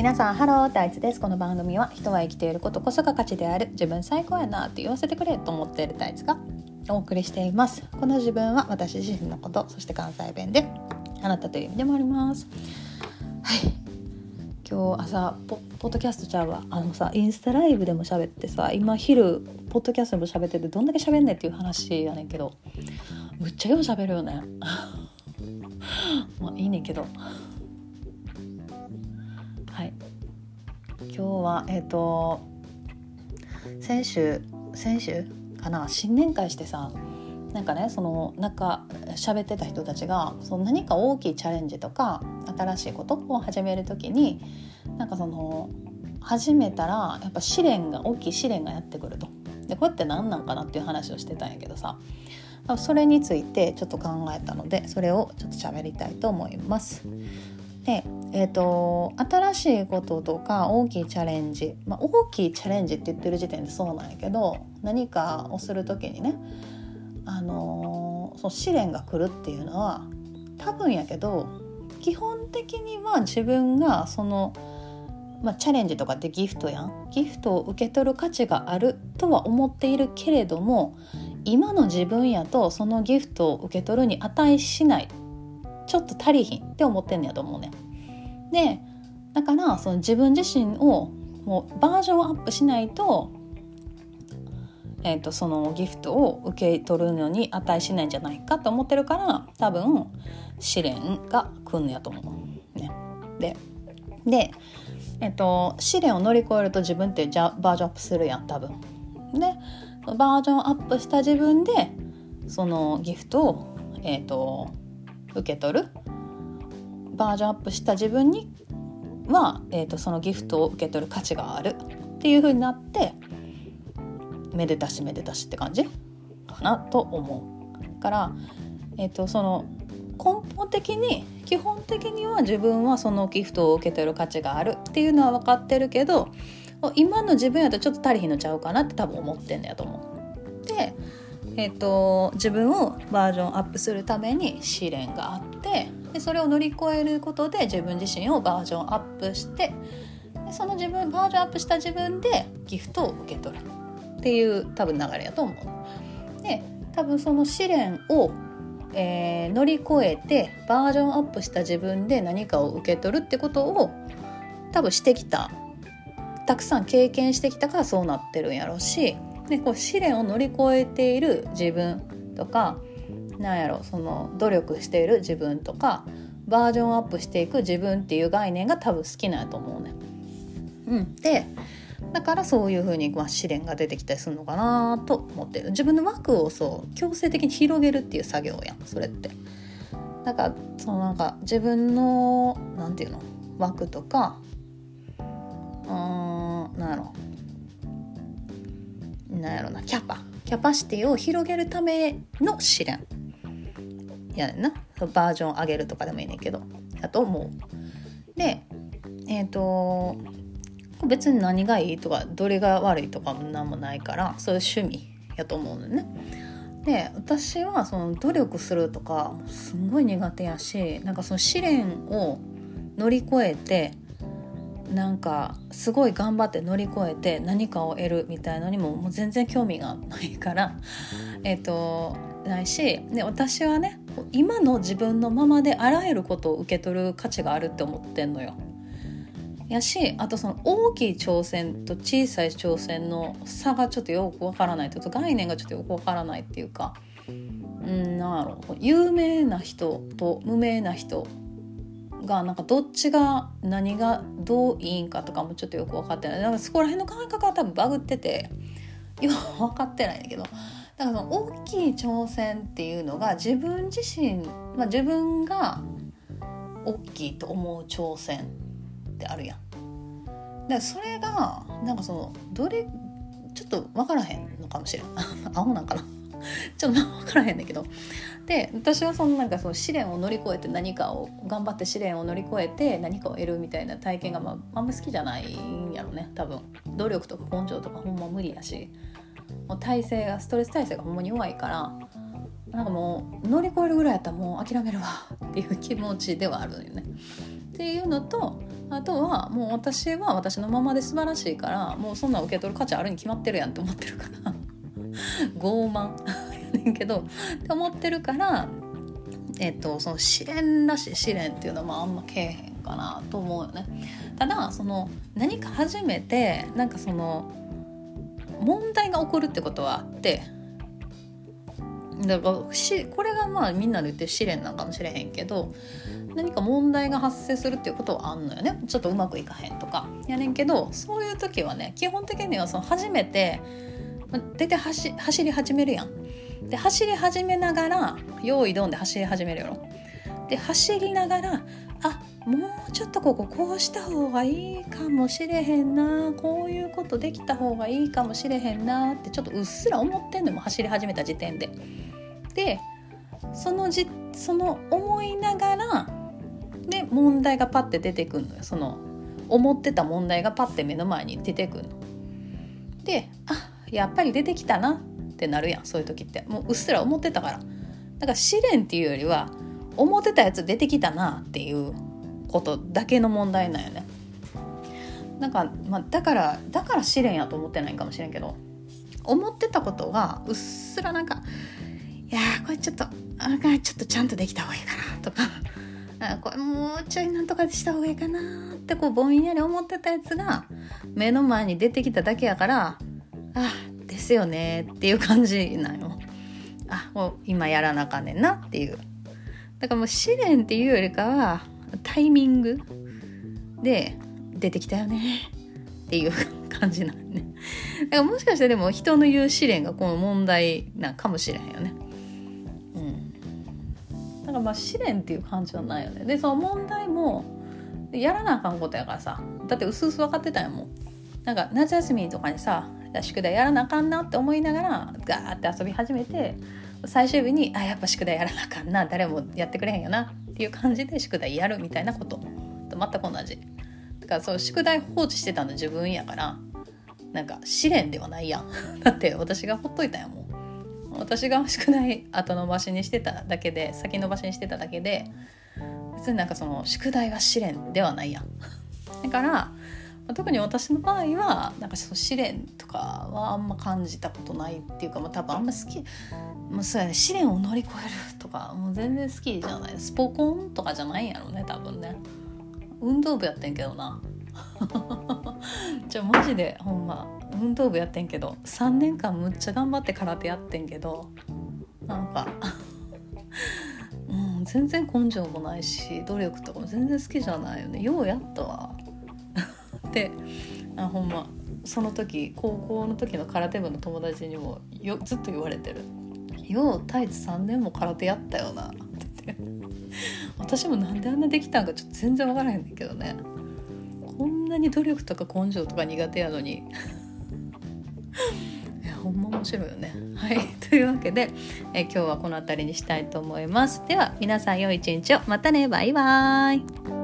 皆さんハロータイツです。この番組は人は生きていることこそが価値である自分最高やなって言わせてくれと思っているタイツがお送りしています。この自分は私自身のことそして関西弁であなたという意味でもあります。はい。今日朝ポポッドキャストちゃうわ。あのさインスタライブでも喋ってさ今昼ポッドキャストでも喋っててどんだけ喋んねんっていう話やねんけどむっちゃよう喋るよね。まあいいねんけど。はい今日はえっ、と先週先週？かな？新年会してさなんかねそのなんか喋ってた人たちがその何か大きいチャレンジとか新しいことを始める時になんかその始めたらやっぱ試練が大きい試練がやってくると。でこれって何なんかなっていう話をしてたんやけどさそれについてちょっと考えたのでそれをちょっと喋りたいと思います。でえーと、新しいこととか大きいチャレンジ、まあ、大きいチャレンジって言ってる時点でそうなんやけど何かをする時にね、あのー、その試練が来るっていうのは多分やけど基本的には自分がその、まあ、チャレンジとかってギフトやんギフトを受け取る価値があるとは思っているけれども今の自分やとそのギフトを受け取るに値しないちょっと足りひんって思ってんねやと思うねん。でだからその自分自身をもうバージョンアップしないと,、えーと、そのギフトを受け取るのに値しないんじゃないかと思ってるから多分試練が来んのやと思う。ね、でで、えーと、試練を乗り越えると自分ってじゃバージョンアップするやん多分。でバージョンアップした自分でそのギフトを、えーと受け取るバージョンアップした自分には、えーと、そのギフトを受け取る価値があるっていう風になってめでたしめでたしって感じかなと思う。から、えーと、その根本的に基本的には自分はそのギフトを受け取る価値があるっていうのは分かってるけど今の自分やとちょっと足りひんのちゃうかなって多分思ってんのやと思う。でえーと、自分をバージョンアップするために試練があってでそれを乗り越えることで自分自身をバージョンアップしてでその自分バージョンアップした自分でギフトを受け取るっていう多分流れやと思う。で多分その試練を、えー、乗り越えてバージョンアップした自分で何かを受け取るってことを多分してきたたくさん経験してきたからそうなってるんやろうしでこう試練を乗り越えている自分とかなんやろその努力している自分とかバージョンアップしていく自分っていう概念が多分好きなんやと思うね。うん、でだからそういうふうに、まあ、試練が出てきたりするのかなと思ってる。自分の枠をそう強制的に広げるっていう作業やんそれって。だからそのなんか自分のなんていうの枠とかうんなんやろ。なんやろなキャパ。キャパシティを広げるための試練。やなバージョン上げるとかでもいいねんけどだと思う。でえっ、ー、と別に何がいいとかどれが悪いとかも何もないからそういう趣味やと思うのね。で私はその努力するとかすんごい苦手やしなんかその試練を乗り越えてなんかすごい頑張って乗り越えて何かを得るみたいのにももう全然興味がないからえっ、とないしで私はね今の自分のままであらゆることを受け取る価値があるって思ってんのよ。やしあとその大きい挑戦と小さい挑戦の差がちょっとよくわからないと概念がちょっとよくわからないっていうかうんなんやろ有名な人と無名な人がなんかどっちが何がどういいんかとかもちょっとよく分かってないだかそこら辺の感覚は多分バグってて今分かってないんだけどだからその大きい挑戦っていうのが自分自身、まあ、自分が大きいと思う挑戦ってあるやん。だからそれがなんかそのどれちょっと分からへんのかもしれん。青なんかな。ちょっと分からへんねんけど。で私はそのなんかその試練を乗り越えて何かを頑張って試練を乗り越えて何かを得るみたいな体験が、まあ、あんま好きじゃないんやろね。多分。努力とか根性とかほんま無理やし。もう体勢がストレス耐性がほんまに弱いからなんかもう乗り越えるぐらいやったらもう諦めるわ っていう気持ちではあるよね。っていうのとあとはもう私は私のままで素晴らしいからもうそんな受け取る価値あるに決まってるやんって思ってるから 傲慢やねんけどって思ってるからえっとその試練らしい試練っていうのはまああんまけえへんかなと思うよね。ただその何か初めてなんかその問題が起こるってことはあってだからしこれがまあみんなで言ってる試練なんかもしれへんけど何か問題が発生するっていうことはあんのよねちょっとうまくいかへんとかやねんけどそういう時はね基本的にはその初めて出て走走り始めるやん。で走り始めながら用意どんで走り始めるやろ。で走りながらあもうちょっとこここうした方がいいかもしれへんなこういうことできた方がいいかもしれへんなってちょっとうっすら思ってんのも走り始めた時点で。でそのじその思いながらで問題がパッて出てくるのよその思ってた問題がパッて目の前に出てくるの。であやっぱり出てきたなってなるやんそういう時ってもううっすら思ってたからだから試練っていうよりは思ってたやつ出てきたなっていうことだけの問題なんよねなんか、まあ、だからだから試練やと思ってないかもしれんけど思ってたことがうっすらなんかいやこれちょっとあちょっとちゃんとできた方がいいかなとか あこれもうちょいなんとかした方がいいかなってこうぼんやり思ってたやつが目の前に出てきただけやからあですよねっていう感じなんよ。あもう今やらなあかんねんなっていう。だからもう試練っていうよりかはタイミングで出てきたよねっていう感じなんね。だからもしかしてでも人の言う試練がこの問題なんかもしれへんよね。うんだからまあ試練っていう感じはないよね。でその問題もやらなあかんことやからさだってうすうす分かってたんやもん。なんか夏休みとかにさ宿題やらなあかんなって思いながらガーって遊び始めて最終日にあやっぱ宿題やらなあかんな誰もやってくれへんよなっていう感じで宿題やるみたいなことと全く同じ。だからそう宿題放置してたの自分やからなんか試練ではないやん。だって私がほっといたんやもん。私が宿題後延ばしにしてただけで先延ばしにしてただけで別になんかその宿題は試練ではないやんだから特に私の場合はなんかその試練とかはあんま感じたことないっていうか、まあ、多分あんま好きもうそうやね試練を乗り越えるとかもう全然好きじゃない。スポコンとかじゃないんやろね多分ね。運動部やってんけどな。じゃあマジでほんま。運動部やってんけど。3年間むっちゃ頑張って空手やってんけど。なんか うん全然根性もないし努力とかも全然好きじゃないよね。ようやったわ。ってあほんまその時高校の時の空手部の友達にもよずっと言われてる「ようタイツ3年も空手やったよな」って私もなんであんなできたんかちょっと全然分からへんねんけどね。こんなに努力とか根性とか苦手やのに。いやほんま面白いよね。はい。というわけでえ今日はこの辺りにしたいと思います。では皆さん良い一日を。またね。バイバーイ。